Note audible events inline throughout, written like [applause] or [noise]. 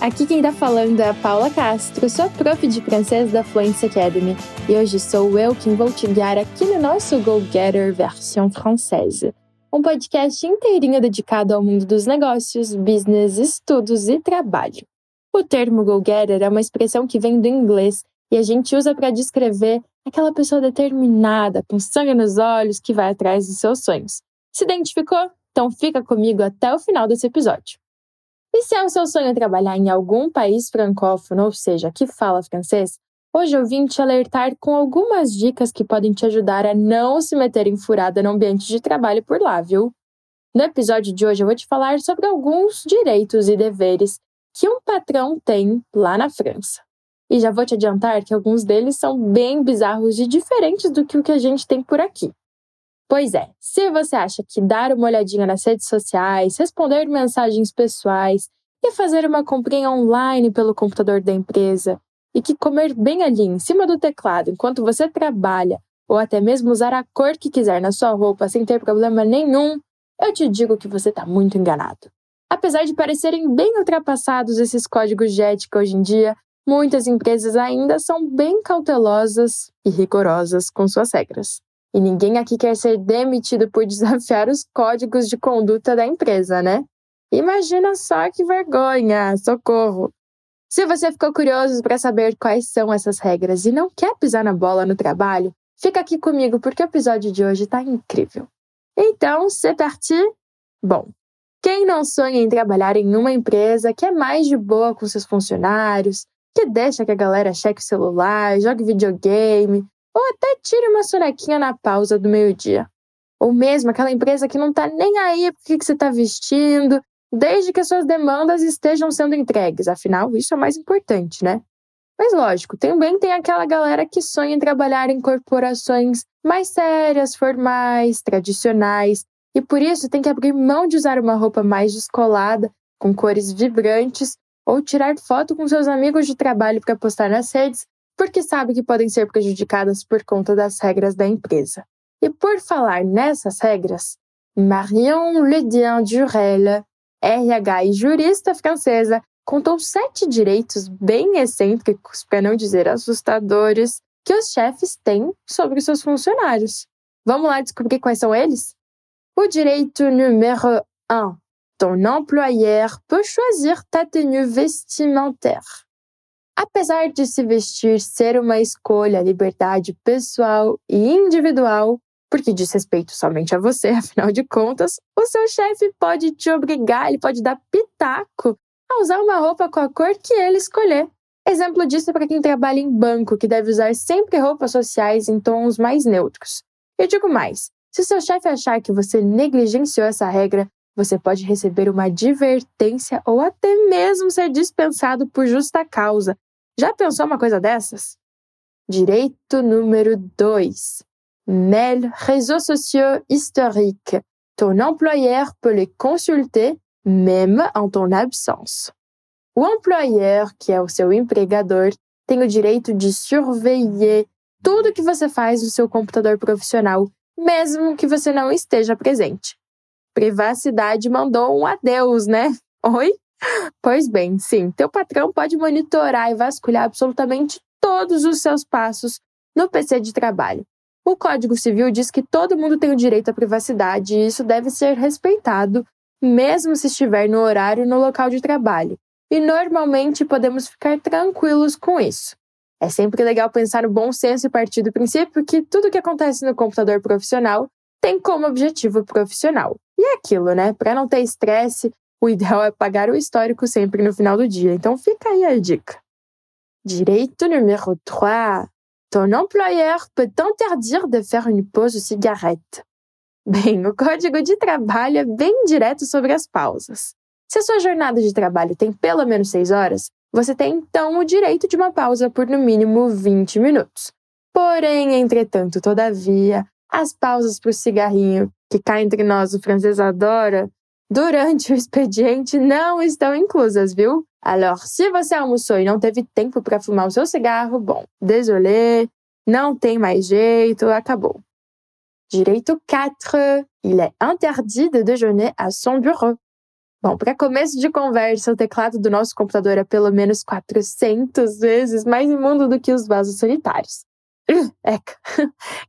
aqui quem tá falando é a Paula Castro, sou prof de francês da Fluency Academy e hoje sou eu quem vou te guiar aqui no nosso Go Getter versão francesa, um podcast inteirinho dedicado ao mundo dos negócios, business, estudos e trabalho. O termo Go Getter é uma expressão que vem do inglês e a gente usa para descrever aquela pessoa determinada, com sangue nos olhos, que vai atrás dos seus sonhos. Se identificou? Então fica comigo até o final desse episódio. E se é o seu sonho trabalhar em algum país francófono, ou seja, que fala francês, hoje eu vim te alertar com algumas dicas que podem te ajudar a não se meter em furada no ambiente de trabalho por lá, viu? No episódio de hoje eu vou te falar sobre alguns direitos e deveres que um patrão tem lá na França. E já vou te adiantar que alguns deles são bem bizarros e diferentes do que o que a gente tem por aqui. Pois é, se você acha que dar uma olhadinha nas redes sociais, responder mensagens pessoais e fazer uma comprinha online pelo computador da empresa e que comer bem ali em cima do teclado enquanto você trabalha, ou até mesmo usar a cor que quiser na sua roupa sem ter problema nenhum, eu te digo que você está muito enganado. Apesar de parecerem bem ultrapassados esses códigos de ética hoje em dia, muitas empresas ainda são bem cautelosas e rigorosas com suas regras. E ninguém aqui quer ser demitido por [laughs] desafiar os códigos de conduta da empresa, né? Imagina só que vergonha! Socorro! Se você ficou curioso para saber quais são essas regras e não quer pisar na bola no trabalho, fica aqui comigo porque o episódio de hoje está incrível. Então, c'est parti? Bom, quem não sonha em trabalhar em uma empresa que é mais de boa com seus funcionários, que deixa que a galera cheque o celular, jogue videogame, ou até tire uma sonequinha na pausa do meio-dia. Ou mesmo aquela empresa que não está nem aí para o que, você está vestindo, desde que as suas demandas estejam sendo entregues. Afinal, isso é o mais importante, né? Mas lógico, também tem aquela galera que sonha em trabalhar em corporações mais sérias, formais, tradicionais, e por isso tem que abrir mão de usar uma roupa mais descolada, com cores vibrantes, ou tirar foto com seus amigos de trabalho para postar nas redes, porque sabe que podem ser prejudicadas por conta das regras da empresa. E por falar nessas regras, Marion Ledien Durel, RH e jurista francesa, contou sete direitos bem excêntricos, para não dizer assustadores, que os chefes têm sobre seus funcionários. Vamos lá descobrir quais são eles? O direito número 1. Ton employeur peut choisir ta tenue vestimentaire. Apesar de se vestir ser uma escolha, liberdade pessoal e individual, porque diz respeito somente a você, [laughs] afinal de contas, o seu chefe pode te obrigar, ele pode dar pitaco a usar uma roupa com a cor que ele escolher. Exemplo disso é para quem trabalha em banco, que deve usar sempre roupas sociais em tons mais neutros. Eu digo mais: se seu chefe achar que você negligenciou essa regra, você pode receber uma advertência ou até mesmo ser dispensado por justa causa, já pensou uma coisa dessas? Direito número 2. Mail, réseaux sociaux historiques. Ton employeur peut les consulter même en ton absence. O employeur, que é o seu empregador, tem o direito de surveiller tudo que você faz no seu computador profissional, mesmo que você não esteja presente. Privacidade mandou um adeus, né? Oi? Pois bem, sim, teu patrão pode monitorar e vasculhar absolutamente todos os seus passos no PC de trabalho. O Código Civil diz que todo mundo tem o direito à privacidade e isso deve ser respeitado, mesmo se estiver no horário no local de trabalho. E normalmente podemos ficar tranquilos com isso. É sempre legal pensar no bom senso e partir do princípio que tudo que acontece no computador profissional tem como objetivo profissional. E é aquilo, né? Para não ter estresse, o ideal é pagar o histórico sempre no final do dia. Então fica aí a dica. Direito número 3. Ton employeur peut t'interdire de faire une pause cigarette. Bem, o código de trabalho é bem direto sobre as pausas. Se a sua jornada de trabalho tem pelo menos 6 horas, você tem então o direito de uma pausa por no mínimo 20 minutos. Porém, entretanto, todavia, as pausas para o cigarrinho, que cá entre nós o francês adora, durante o expediente não estão inclusas, viu? Alors, se você almoçou e não teve tempo para fumar o seu cigarro, bom, désolé, não tem mais jeito, acabou. Direito 4. Il est interdit de déjeuner à son bureau. Bom, para começo de conversa, o teclado do nosso computador é pelo menos 400 vezes mais imundo do que os vasos sanitários. Eca.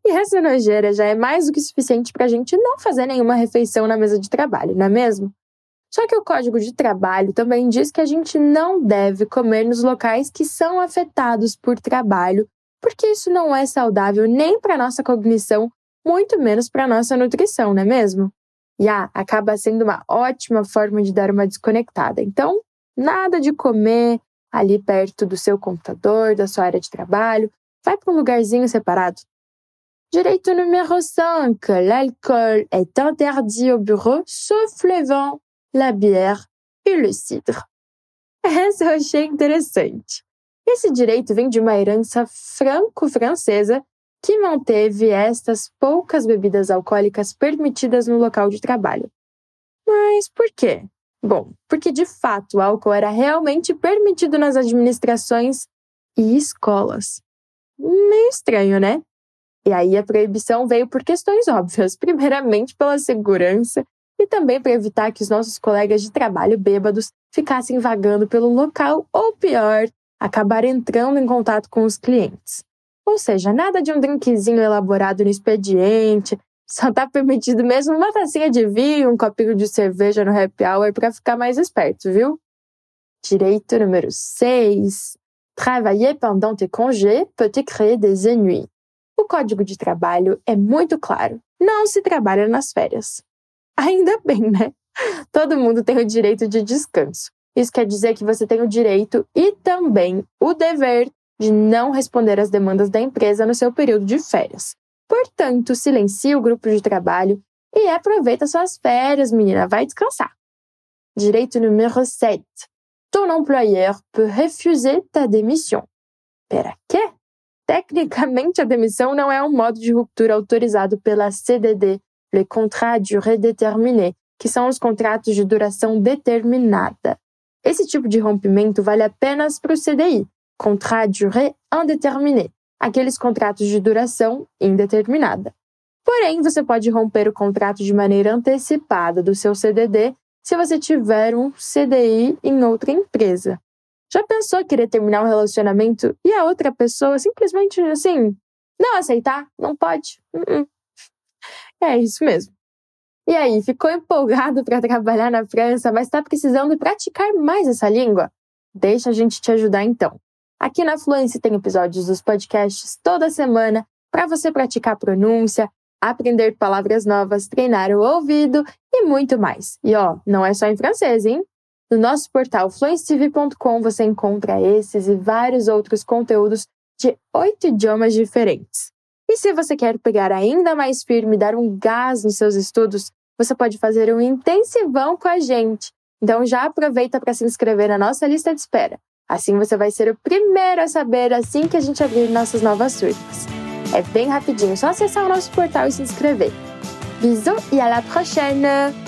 E essa nojeira já é mais do que suficiente para a gente não fazer nenhuma refeição na mesa de trabalho, não é mesmo? Só que o Código de Trabalho também diz que a gente não deve comer nos locais que são afetados por trabalho, porque isso não é saudável nem para nossa cognição, muito menos para nossa nutrição, não é mesmo? E ah, acaba sendo uma ótima forma de dar uma desconectada. Então, nada de comer ali perto do seu computador, da sua área de trabalho, vai para um lugarzinho separado. Direito número 5. L'alcool est interdit au bureau, sauf le vin, la bière e le cidre. [laughs] Essa eu achei interessante. Esse direito vem de uma herança franco-francesa que manteve estas poucas bebidas alcoólicas permitidas no local de trabalho. Mas por quê? Bom, porque de fato o álcool era realmente permitido nas administrações e escolas. Meio estranho, né? E aí a proibição veio por questões óbvias, [laughs] primeiramente pela segurança e também para evitar que os nossos colegas de trabalho bêbados ficassem vagando pelo local ou pior, acabar entrando em contato com os clientes. Ou seja, nada de um drinkzinho elaborado no expediente, só tá permitido mesmo uma tacinha de vinho, um copinho de cerveja no happy hour para ficar mais esperto, viu? Direito número 6. Travailler pendant tes congés peut te créer des ennuis. O código de trabalho é muito claro. Não se trabalha nas férias. [laughs] Ainda bem, né? Todo mundo tem o direito de descanso. Isso quer dizer que você tem o direito e também o dever de não responder às demandas da empresa no seu período de férias. Portanto, silencie o grupo de trabalho e aproveita suas férias, menina, vai descansar. Direito número 7 ton employeur peut refuser ta démission. Pera, quê? Tecnicamente, a demissão não é um modo de ruptura autorizado pela CDD, le contrat à durée déterminée, que são os contratos de duração determinada. Esse tipo de rompimento vale apenas para o CDI, contrat à durée indéterminée, aqueles contratos de duração indeterminada. Porém, você pode romper o contrato de maneira antecipada do seu CDD se você tiver um CDI em outra empresa. Já pensou querer terminar um relacionamento e a outra pessoa simplesmente assim, não aceitar? Não pode? Uh -uh. É isso mesmo. E aí, ficou empolgado para trabalhar na França, mas está precisando praticar mais essa língua? Deixa a gente te ajudar então. Aqui na Fluência tem episódios dos podcasts toda semana para você praticar pronúncia, aprender palavras novas, treinar o ouvido e muito mais. E ó, não é só em francês, hein? No nosso portal fluencetv.com você encontra esses e vários outros conteúdos de oito idiomas diferentes. E se você quer pegar ainda mais firme e dar um gás nos seus estudos, você pode fazer um intensivão com a gente. Então já aproveita para se inscrever na nossa lista de espera. Assim você vai ser o primeiro a saber assim que a gente abrir nossas novas turmas. É bem rapidinho, só acessar o nosso portal e se inscrever. Bisous e à la prochaine!